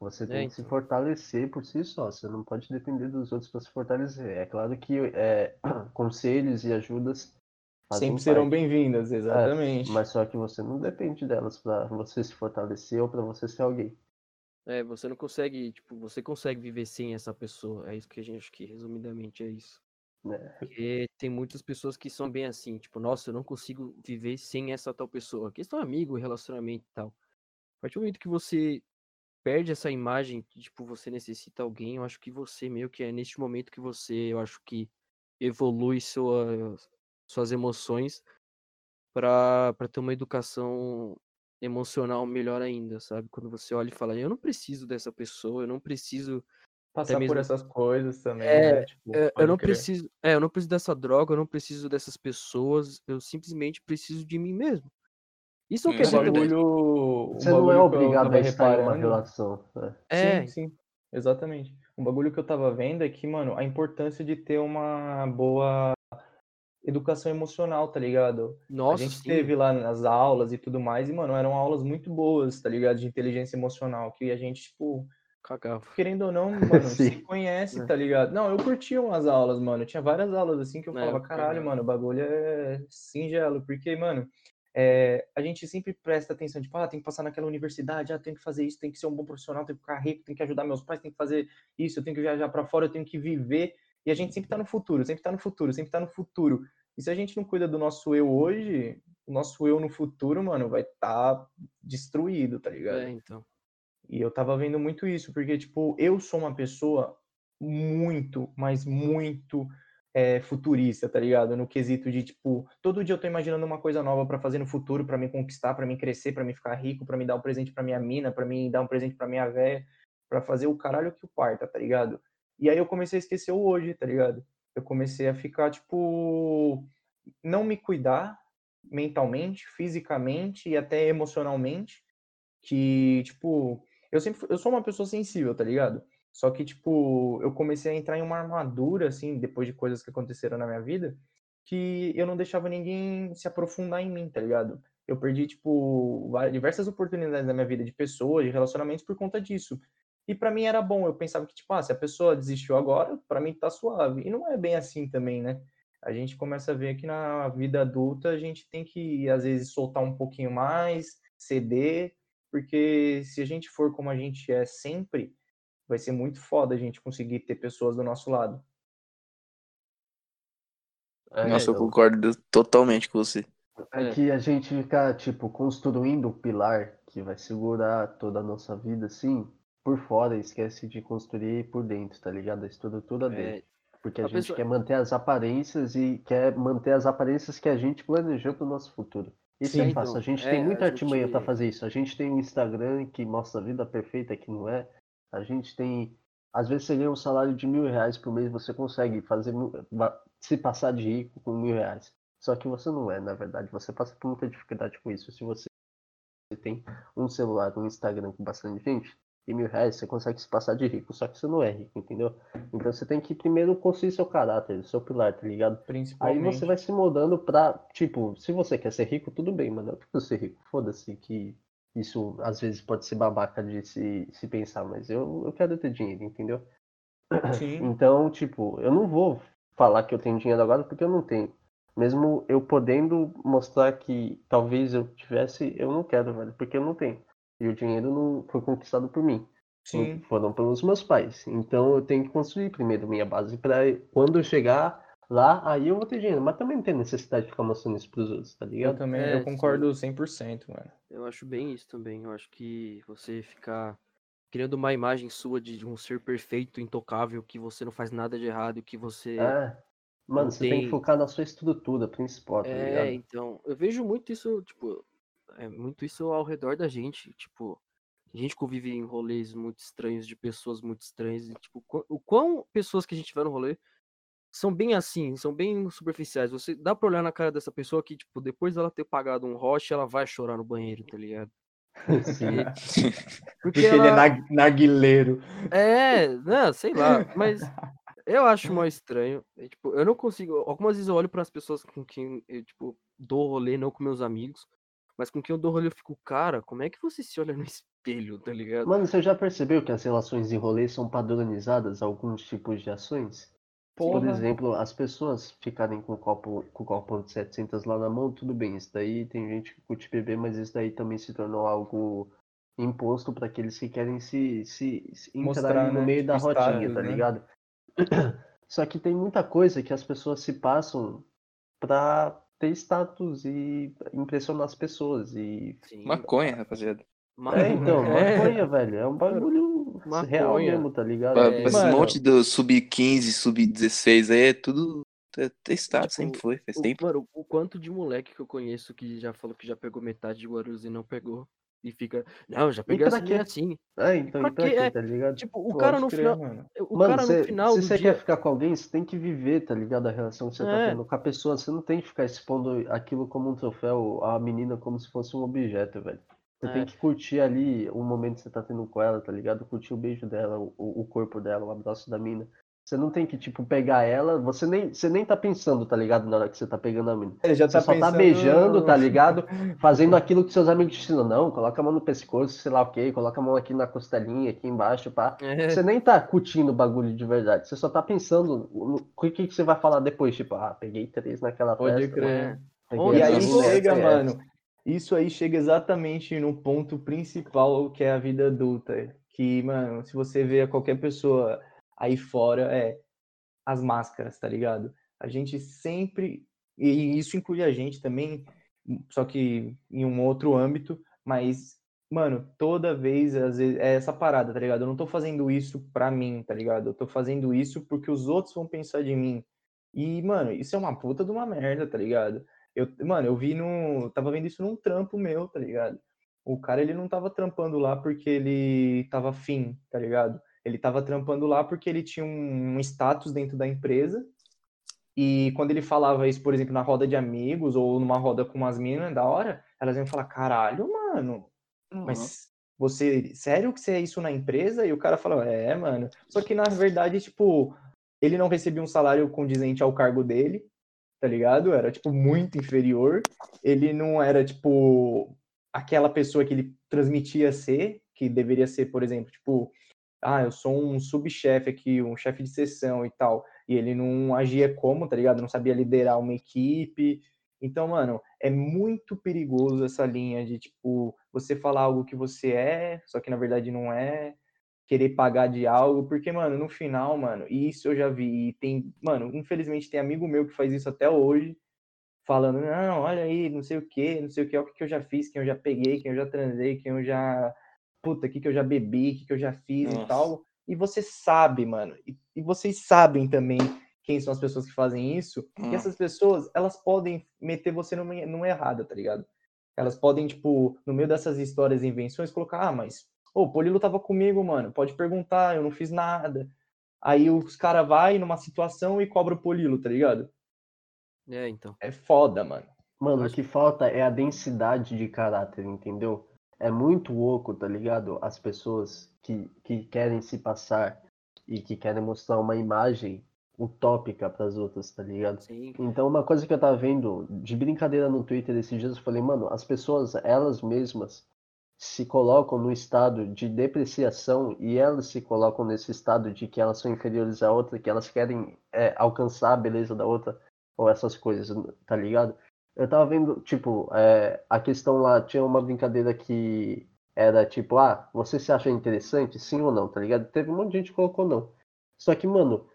Você tem que se então. fortalecer por si só. Você não pode depender dos outros para se fortalecer. É claro que é, <clears throat> conselhos e ajudas fazem Sempre serão bem-vindas, exatamente. Mas só que você não depende delas pra você se fortalecer ou pra você ser alguém. É, você não consegue, tipo, você consegue viver sem essa pessoa. É isso que a gente acho que resumidamente é isso. Né? Porque tem muitas pessoas que são bem assim, tipo, nossa, eu não consigo viver sem essa tal pessoa. Questão amigo, relacionamento e tal. A partir do momento que você perde essa imagem que, tipo, você necessita alguém, eu acho que você meio que é neste momento que você, eu acho que evolui sua, suas emoções para ter uma educação emocional melhor ainda, sabe? Quando você olha e fala, eu não preciso dessa pessoa, eu não preciso Passar mesmo- por essas coisas também, É, né? Tipo, É, eu não crer. preciso, é, eu não preciso dessa droga, eu não preciso dessas pessoas, eu simplesmente preciso de mim mesmo. Isso é o que Um bagulho. Você não é bagulho que eu obrigado a estar em uma relação. né? É, Sim, sim, exatamente. Um bagulho que eu tava vendo é que, mano, a importância de ter uma boa educação emocional, tá ligado? nossa, a gente sim. teve lá nas aulas e tudo mais, e, mano, eram aulas muito boas, tá ligado? De inteligência emocional, que a gente, tipo, Cagava. querendo ou não, <laughs> mano, se conhece, É. tá ligado? Não, eu curtia umas aulas, mano. Tinha várias aulas assim que eu É, falava, eu caralho, mano, o bagulho é singelo, porque, mano, é, a gente sempre presta atenção, tipo, ah, tem que passar naquela universidade, ah, tem que fazer isso, tem que ser um bom profissional, tem que ficar rico, tem que ajudar meus pais, tem que fazer isso, eu tenho que viajar pra fora, eu tenho que viver. E a gente sempre tá no futuro, sempre tá no futuro, sempre tá no futuro. E se a gente não cuida do nosso eu hoje, o nosso eu no futuro, mano, vai estar tá destruído, tá ligado? É, então. E eu tava vendo muito isso, porque, tipo, eu sou uma pessoa muito, mas muito é, futurista, tá ligado? No quesito de, tipo, todo dia eu tô imaginando uma coisa nova pra fazer no futuro, pra me conquistar, pra me crescer, pra me ficar rico, pra me dar um presente pra minha mina, pra me dar um presente pra minha véia, pra fazer o caralho que o parta, tá ligado? E aí eu comecei a esquecer o hoje, tá ligado? Eu comecei a ficar, tipo, não me cuidar mentalmente, fisicamente e até emocionalmente, que, tipo, eu sempre eu sou uma pessoa sensível, tá ligado? Só que, tipo, eu comecei a entrar em uma armadura, assim, depois de coisas que aconteceram na minha vida, que eu não deixava ninguém se aprofundar em mim, tá ligado? Eu perdi, tipo, diversas oportunidades na minha vida de pessoas, de relacionamentos por conta disso. E pra mim era bom, eu pensava que, tipo, ah, se a pessoa desistiu agora, pra mim tá suave. E não é bem assim também, né? A gente começa a ver que na vida adulta a gente tem que, às vezes, soltar um pouquinho mais, ceder, porque se a gente for como a gente é sempre, vai ser muito foda a gente conseguir ter pessoas do nosso lado. É, Nossa, eu eu- concordo totalmente com você. É que a gente fica, tipo, construindo o pilar que vai segurar toda a nossa vida, assim, por fora, e esquece de construir por dentro, tá ligado? A estrutura dentro. É, Porque a, a gente pessoa- quer manter as aparências e quer manter as aparências que a gente planejou pro nosso futuro. Isso é Sim, fácil. então, a gente é, tem muita artimanha gente- pra fazer isso. A gente tem o Instagram que mostra a vida perfeita que não é. A gente tem. Às vezes você ganha um salário de mil reais por mês, você consegue fazer se passar de rico com mil reais. Só que você não é, na verdade. Você passa por muita dificuldade com isso. Se você tem um celular, um Instagram com bastante gente, e mil reais, você consegue se passar de rico. Só que você não é rico, entendeu? Então você tem que primeiro construir seu caráter, seu pilar, tá ligado? Aí você vai se moldando pra, tipo, se você quer ser rico, tudo bem, mano. Eu quero ser rico. Foda-se que isso às vezes pode ser babaca de se, se pensar, mas eu, eu quero ter dinheiro, entendeu? Sim. <clears throat> Então, tipo, eu não vou falar que eu tenho dinheiro agora porque eu não tenho. Mesmo eu podendo mostrar que talvez eu tivesse, eu não quero, velho, porque eu não tenho. E o dinheiro não foi conquistado por mim. Sim. Foram pelos meus pais. Então eu tenho que construir primeiro minha base para quando eu chegar lá, aí eu vou ter dinheiro. Mas também não tem necessidade de ficar mostrando isso pros outros, tá Eu ligado? também, É, eu concordo 100%, mano. Eu acho bem isso também. Eu acho que você ficar criando uma imagem sua de um ser perfeito, intocável, que você não faz nada de errado, que você. É. Mano, você tem que tem- focar na sua estrutura principal, tá É, ligado? então. Eu vejo muito isso, tipo. É muito isso ao redor da gente. Tipo, a gente convive em rolês muito estranhos, de pessoas muito estranhas. E, tipo, o quão pessoas que a gente vê no rolê são bem assim, são bem superficiais. Você dá pra olhar na cara dessa pessoa que, tipo, depois dela ter pagado um roche, ela vai chorar no banheiro, tá ligado? Sim. <laughs> Porque, Porque ele é ela- nag- narguileiro. É, não, sei lá, mas eu acho mó estranho. É, tipo, eu não consigo. Algumas vezes eu olho para as pessoas com quem eu, tipo, dou rolê, não com meus amigos, mas com quem eu dou rolê, eu fico, cara, como é que você se olha no espelho, tá ligado? Mano, você já percebeu que as relações em rolê são padronizadas a alguns tipos de ações? Por Porra. exemplo, as pessoas ficarem com o copo, com o copo de 700 lá na mão, tudo bem. Isso daí tem gente que curte beber, mas isso daí também se tornou algo imposto para aqueles que querem se, se, se Mostrar, no né? meio da Tipo, rodinha, status, tá né? ligado? <clears throat> Só que tem muita coisa que as pessoas se passam pra ter status e impressionar as pessoas. E Sim. Maconha, rapaziada. é, então, É. maconha, velho, é um bagulho real Maconha. mesmo, tá ligado? É, Esse mano. monte do sub-15, sub-16 aí é tudo é testado, Tipo, sempre foi, faz O, tempo. mano, o quanto de moleque que eu conheço que já falou que já pegou metade de Guarulhos e não pegou. E fica, não, já peguei pra essa menina quê? assim. É, então, Pra e pra quê? É, tá ligado? Tipo, o cara Pode no crer, final, mano. o Mano, cara no cê- final se você dia, quer ficar com alguém, você tem que viver, tá ligado? A relação que você tá É. tendo com a pessoa. Você não tem que ficar expondo aquilo como um troféu, a menina como se fosse um objeto, velho. Você É. tem que curtir ali o momento que você tá tendo com ela, tá ligado? Curtir o beijo dela, o, o corpo dela, o abraço da mina. Você não tem que, tipo, pegar ela, você nem, você nem tá pensando, tá ligado? Na hora que você tá pegando a mina. Ele já Você tá só tá pensando- beijando, tá ligado? Fazendo aquilo que seus amigos te ensinam. Não, coloca a mão no pescoço, sei lá o quê, coloca a mão aqui na costelinha, aqui embaixo, pá. É. Você nem tá curtindo o bagulho de verdade. Você só tá pensando no o que, que você vai falar depois. Tipo, ah, peguei três naquela Pode festa. crer. peguei Ou E aí chega, mano. Isso aí chega exatamente no ponto principal que é a vida adulta. Que, mano, se você vê qualquer pessoa aí fora, é as máscaras, tá ligado? A gente sempre. E isso inclui a gente também, só que em um outro âmbito, mas, mano, toda vez, às vezes, é essa parada, tá ligado? Eu não tô fazendo isso pra mim, tá ligado? Eu tô fazendo isso porque os outros vão pensar de mim. E, mano, isso é uma puta de uma merda, tá ligado? Eu, mano, eu vi no. Tava vendo isso num trampo meu, tá ligado? O cara, ele não tava trampando lá porque ele tava afim, tá ligado? Ele tava trampando lá porque ele tinha um, um status dentro da empresa. E quando ele falava isso, por exemplo, na roda de amigos ou numa roda com umas minas da hora, elas iam falar: caralho, mano, mas você, sério que você é isso na empresa? E o cara falou, é, mano. Só que na verdade, tipo, ele não recebia um salário condizente ao cargo dele, tá ligado? Era, tipo, muito inferior. Ele não era, tipo, aquela pessoa que ele transmitia ser, que deveria ser, por exemplo, tipo, ah, eu sou um subchefe aqui, um chefe de sessão e tal. E ele não agia como, tá ligado? Não sabia liderar uma equipe. Então, mano, é muito perigoso essa linha de, tipo, você falar algo que você é, só que na verdade não é, querer pagar de algo, porque, mano, no final, mano, isso eu já vi, e tem, mano, infelizmente tem amigo meu que faz isso até hoje, falando, não, olha aí, não sei o que, não sei o que, olha o que eu já fiz, quem eu já peguei, quem eu já transei, quem eu já, puta, o que que eu já bebi, o que que eu já fiz Nossa. e tal, e você sabe, mano, e, e vocês sabem também quem são as pessoas que fazem isso, Hum. e essas pessoas, elas podem meter você numa, numa errada, tá ligado? Elas podem, tipo, no meio dessas histórias e invenções, colocar, ah, mas, ô, o Polilo tava comigo, mano, pode perguntar, eu não fiz nada. Aí os caras vai numa situação e cobra o Polilo, tá ligado? É, então. É foda, mano. Mano, o que falta é a densidade de caráter, entendeu? É muito oco, tá ligado? As pessoas que, que querem se passar e que querem mostrar uma imagem utópica pras outras, tá ligado? Sim. Então, uma coisa que eu tava vendo de brincadeira no Twitter esses dias, eu falei, mano, as pessoas, elas mesmas, se colocam no estado de depreciação e elas se colocam nesse estado de que elas são inferiores à outra, que elas querem é, alcançar a beleza da outra, ou essas coisas, tá ligado? Eu tava vendo, tipo, é, a questão lá, tinha uma brincadeira que era tipo, ah, você se acha interessante, sim ou não, tá ligado? Teve um monte de gente que colocou não. Só que, mano,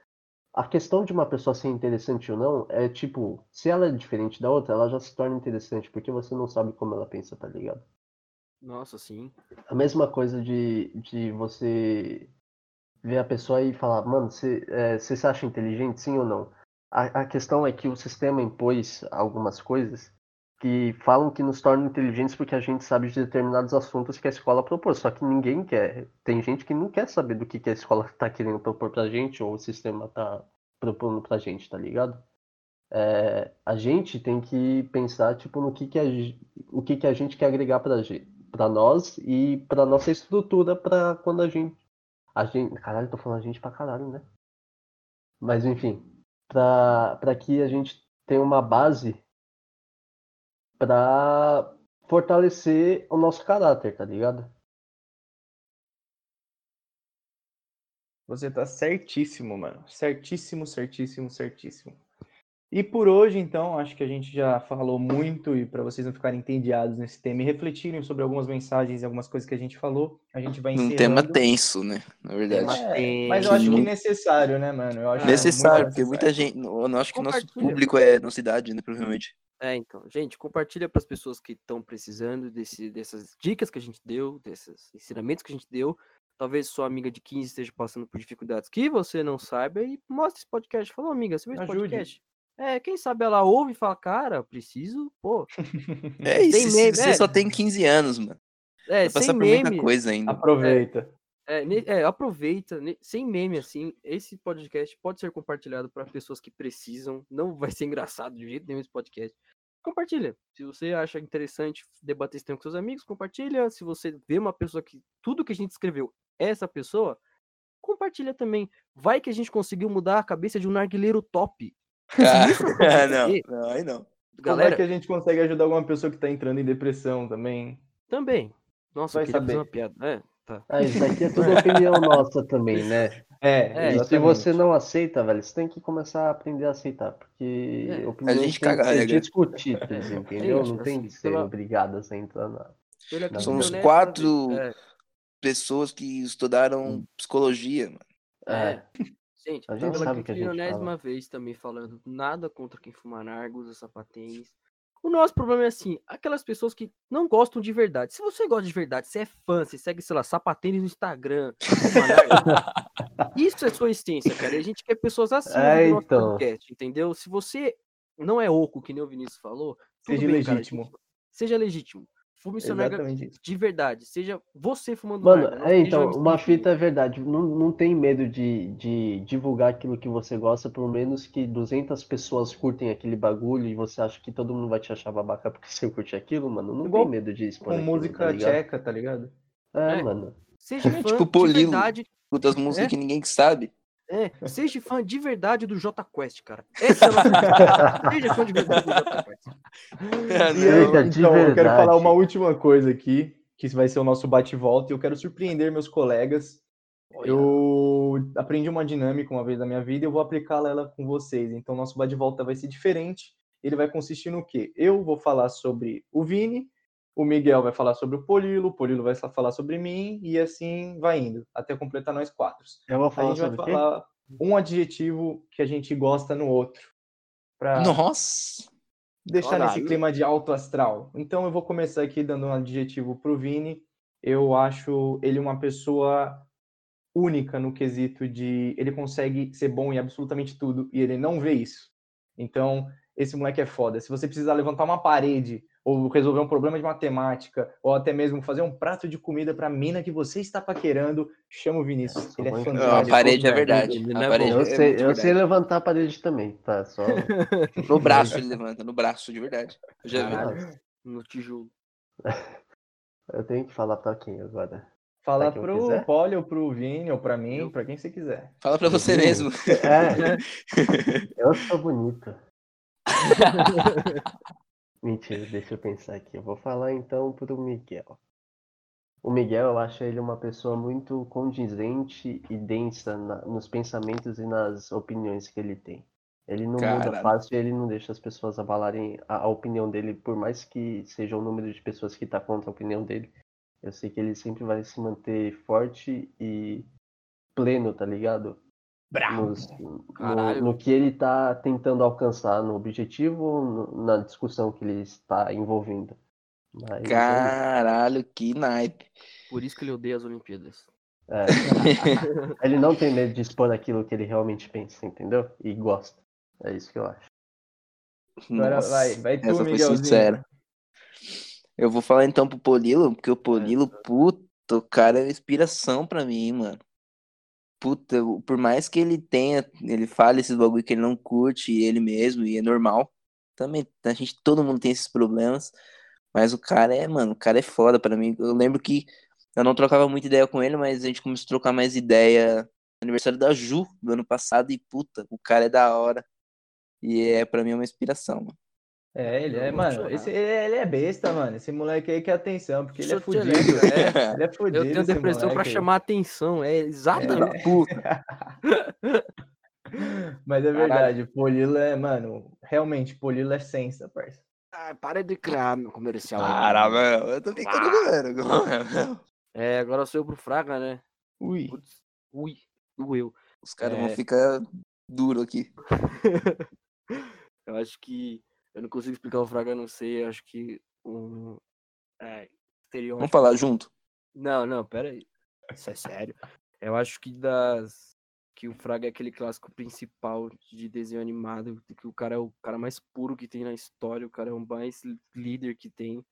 a questão de uma pessoa ser interessante ou não é tipo, se ela é diferente da outra, ela já se torna interessante, porque você não sabe como ela pensa, tá ligado? Nossa, sim. A mesma coisa de, de você ver a pessoa e falar, mano, você, é, você se acha inteligente, sim ou não? A, a questão é que o sistema impôs algumas coisas que falam que nos tornam inteligentes porque a gente sabe de determinados assuntos que a escola propôs, só que ninguém quer. Tem gente que não quer saber do que, que a escola tá querendo propor pra gente ou o sistema tá propondo pra gente, tá ligado? É, a gente tem que pensar tipo no que que a, o que que a gente quer agregar gente, para nós e pra nossa estrutura pra quando a gente a gente, caralho, tô falando a gente pra caralho, né? Mas enfim, para que a gente tenha uma base pra fortalecer o nosso caráter, tá ligado? Você tá certíssimo, mano. Certíssimo, certíssimo, certíssimo. E por hoje, então, acho que a gente já falou muito e para vocês não ficarem entediados nesse tema e refletirem sobre algumas mensagens e algumas coisas que a gente falou, a gente vai Um encerrando. tema tenso, né? Na verdade. É, mas eu acho que necessário, né, mano? Eu acho Necessário, muito porque muita necessário. gente. Eu acho que o nosso público é nossa idade, né? Provavelmente. É, então, gente, compartilha para as pessoas que estão precisando desse, dessas dicas que a gente deu, desses ensinamentos que a gente deu. Talvez sua amiga de 15 esteja passando por dificuldades que você não saiba e mostra esse podcast. Fala, "Ô, amiga, você viu esse Ajude. podcast? É, quem sabe ela ouve e fala, cara, preciso, pô. É isso. Se meme, você é. só tem 15 anos, mano. É, Vai passar sem por muita meme. coisa ainda. Aproveita. É, ne- é, aproveita, sem meme assim, esse podcast pode ser compartilhado para pessoas que precisam, não vai ser engraçado de jeito nenhum esse podcast. Compartilha. Se você acha interessante debater esse tema com seus amigos, compartilha. Se você vê uma pessoa que tudo que a gente escreveu é essa pessoa, compartilha também. Vai que a gente conseguiu mudar a cabeça de um narguileiro top. Ah, <laughs> não, não, aí não. Como é Galera, que a gente consegue ajudar alguma pessoa que tá entrando em depressão também? também. Nossa, Vai eu queria fazer saber. uma piada. É, tá. Ah, isso daqui é <laughs> tudo opinião nossa também, né? É, É, E se você não aceita, velho, você tem que começar a aprender a aceitar, porque É. opiniões gente têm caga que a ser discutidas, <laughs> entendeu? Gente, não tem assim, que ser pela- obrigadas a entrar na. Pela Não, Somos honesta, quatro é, pessoas que estudaram psicologia, mano. É, É. Gente, A gente sabe que a gente quinquilionésima vez também falando nada contra quem fuma nargos ou sapatênis. O nosso problema é assim, aquelas pessoas que não gostam de verdade. Se você gosta de verdade, você é fã, você segue, sei lá, sapatênis no Instagram, <laughs> isso é sua essência, cara. E a gente quer pessoas assim É, no nosso então. podcast, entendeu? Se você não é oco, que nem o Vinícius falou, Seja bem, cara, legítimo. gente- seja legítimo. Fume seu narga Exatamente isso. de verdade. Seja você fumando Mano, não é então, um uma fita é verdade. Não, não tem medo de, de divulgar aquilo que você gosta, pelo menos que 200 pessoas curtem aquele bagulho e você acha que todo mundo vai te achar babaca porque <laughs> você curte aquilo, mano. Não Igual tem medo de expor Com aquilo, música tá tcheca, tá ligado? É, É. mano. Seja <laughs> fã Tipo de Polilo. verdade. Escuta as músicas É? que ninguém sabe. É, seja fã de verdade do J Quest, cara. Essa é a nossa. Seja fã de verdade do J Quest. Ah, E eu, Eita, de então, eu quero falar uma última coisa aqui, que vai ser o nosso bate-volta, e eu quero surpreender meus colegas. Eu aprendi uma dinâmica uma vez na minha vida e eu vou aplicá-la ela com vocês. Então, nosso bate-volta vai ser diferente. Ele vai consistir no quê? Eu vou falar sobre o Vini, o Miguel vai falar sobre o Polilo, o Polilo vai falar sobre mim, e assim vai indo, até completar nós quatro. Eu vou A falar gente vai falar um adjetivo que a gente gosta no outro. Pra Nossa. deixar nesse clima de alto astral. Então eu vou começar aqui dando um adjetivo pro Vini. Eu acho ele uma pessoa única no quesito de ele consegue ser bom em absolutamente tudo e ele não vê isso. Então, esse moleque é foda. Se você precisar levantar uma parede ou resolver um problema de matemática ou até mesmo fazer um prato de comida pra mina que você está paquerando, chama o Vinícius. Nossa, Ele é muito Não, fantástico. a parede é verdade. A é parede bom. Eu, é sei, eu sei levantar a parede também, tá? Só. <laughs> No braço ele levanta, no braço, de verdade. Eu já vi. No tijolo. <laughs> Eu tenho que falar pra quem agora? Fala pro quiser? Poli ou pro Vini ou pra mim, pra quem você quiser. Fala pra você Viu? mesmo. É, <laughs> eu sou bonito. Mentira, deixa eu pensar aqui. Eu vou falar então pro Miguel. O Miguel, eu acho ele uma pessoa muito condizente e densa na- nos pensamentos e nas opiniões que ele tem. Ele não muda Caralho. fácil, ele não deixa as pessoas abalarem a, a opinião dele, por mais que seja o número de pessoas que tá contra a opinião dele. Eu sei que ele sempre vai se manter forte e pleno, tá ligado? Bravo. no, Caralho. no que ele está tentando alcançar, no objetivo ou no- na discussão que ele está envolvendo. Mas é. Caralho, que naipe. Por isso que ele odeia as Olimpíadas. É, <laughs> ele não tem medo de expor aquilo que ele realmente pensa, entendeu? E gosta. É isso que eu acho. Agora Nossa, vai, vai tu, essa foi sincera. Eu vou falar então pro Polilo, porque o Polilo, puta, o cara é inspiração pra mim, mano. Puta, por mais que ele tenha, ele fale esses bagulho que ele não curte ele mesmo, e é normal. Também, a gente, todo mundo tem esses problemas. Mas o cara é, mano, o cara é foda pra mim. Eu lembro que eu não trocava muita ideia com ele, mas a gente começou a trocar mais ideia no aniversário da Ju do ano passado, e puta, o cara é da hora. E é pra mim uma inspiração, mano. É, ele é, mano, chorar. esse, ele é besta, mano. Esse moleque aí quer atenção, porque ele é fudido. é. Ele é fudido. Eu tenho depressão pra aí. chamar atenção. É exatamente. É. Puta. <laughs> Mas é Caralho. verdade, Polilo é, mano, realmente, Polilo é sensa, parça. Ah, para de criar meu comercial. aí, Para, mano. velho. Eu tô ficando velho. <laughs> É, agora sou eu pro Fraga, né? Ui. Putz, ui, doeu. Os caras É. vão ficar duro aqui. <laughs> eu acho que. Eu não consigo explicar o Fraga, não sei. Acho que. Um, é, estereótipo. Vamos falar junto? Não, não, pera aí. Isso é sério. Eu acho que das. Que o Fraga é aquele clássico principal de desenho animado. Que o cara é o cara mais puro que tem na história. O cara é o mais líder que tem.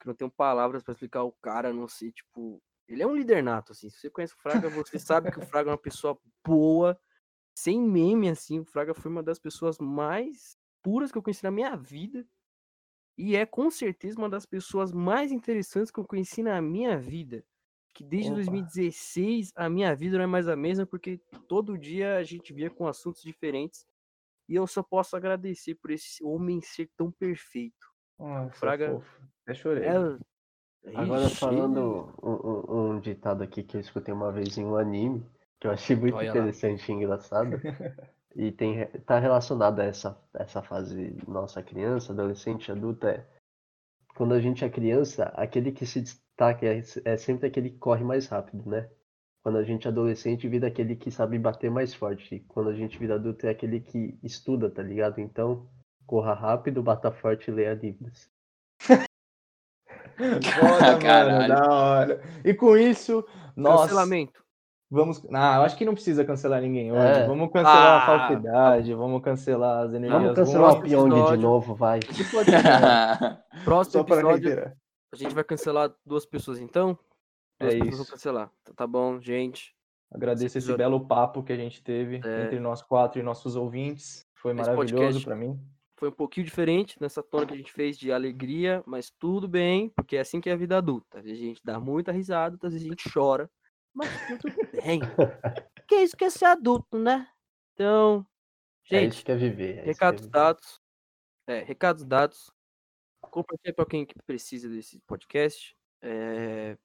Que não tenho palavras pra explicar o cara, a não ser, tipo. Ele é um líder nato, assim. Se você conhece o Fraga, você <laughs> sabe que o Fraga é uma pessoa boa, sem meme, assim. O Fraga foi uma das pessoas mais puras que eu conheci na minha vida. E é com certeza uma das pessoas mais interessantes que eu conheci na minha vida. Que desde Opa. 2016 a minha vida não é mais a mesma, porque todo dia a gente via com assuntos diferentes. E eu só posso agradecer por esse homem ser tão perfeito. Nossa, Fraga- fofo. Até chorei. É... Agora Ixi, falando um, um- um ditado aqui que eu escutei uma vez em um anime, que eu achei muito Olha lá. interessante e engraçado. <laughs> E tem, re- tá relacionado a essa, essa fase nossa criança, adolescente, adulta, é quando a gente é criança, aquele que se destaca é, é sempre aquele que corre mais rápido, né? Quando a gente é adolescente, vira aquele que sabe bater mais forte. E quando a gente vira adulto, é aquele que estuda, tá ligado? Então, corra rápido, bata forte e leia livros. <laughs> Foda, mano, da hora. E com isso, nós Cancelamento. Vamos. Ah, eu acho que não precisa cancelar ninguém hoje. É. Vamos cancelar a Ah, falsidade, vamos cancelar as energias Vamos cancelar o. Pyong de novo, vai. Ser. <laughs> Próximo Só para episódio, a gente vai cancelar duas pessoas, então? Duas É pessoas vão isso. cancelar. Tá- Tá bom, gente. Agradeço esse episódio- belo papo que a gente teve É. entre nós quatro e nossos ouvintes. Foi Esse maravilhoso pra mim. Foi um pouquinho diferente nessa tona que a gente fez de alegria, mas tudo bem, porque é assim que é a vida adulta. Às vezes a gente dá muita risada, às vezes a gente chora, mas tudo bem. que <laughs> isso que é ser adulto, né? Então, É gente, isso que é viver. é é recados viver. dados. É, recados dados. Compartilhe para quem que precisa desse podcast. É,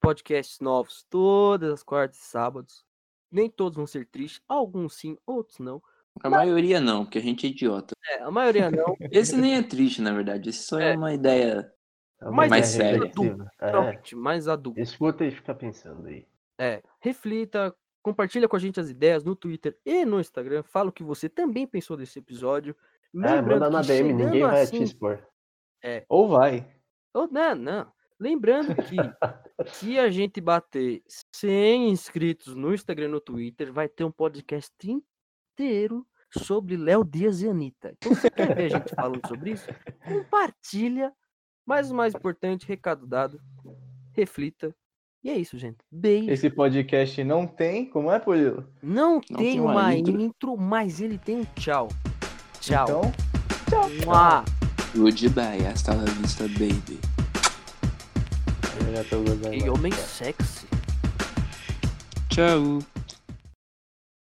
podcasts novos todas as quartas e sábados. Nem todos vão ser tristes, alguns sim, outros não. A maioria não, porque a gente é idiota. É, a maioria não. <laughs> Esse nem é triste, na verdade. Esse só é, É. uma ideia. É uma Mais ideia sério. reflexiva. É. Mais adulto. Escuta e fica pensando aí. É, reflita, compartilha com a gente as ideias no Twitter e no Instagram. Fala o que você também pensou desse episódio. É, manda na DM, ninguém vai assim, te expor. Ou vai. Oh, não, não. Lembrando que <laughs> se a gente bater 100 inscritos no Instagram e no Twitter, vai ter um podcast inteiro sobre Léo Dias e Anitta. Então, se você quer ver a gente falando sobre isso, compartilha. Mas o mais importante, recado dado, reflita. E é isso, gente. Beijo. Esse podcast não tem. Como é, Polilo? Não, Não tem tem uma, uma intro. intro. mas ele tem um tchau. Tchau. Então, Mua. Goodbye, hasta la vista, baby. Eu já tô gozando. Que homem sexy. Tchau.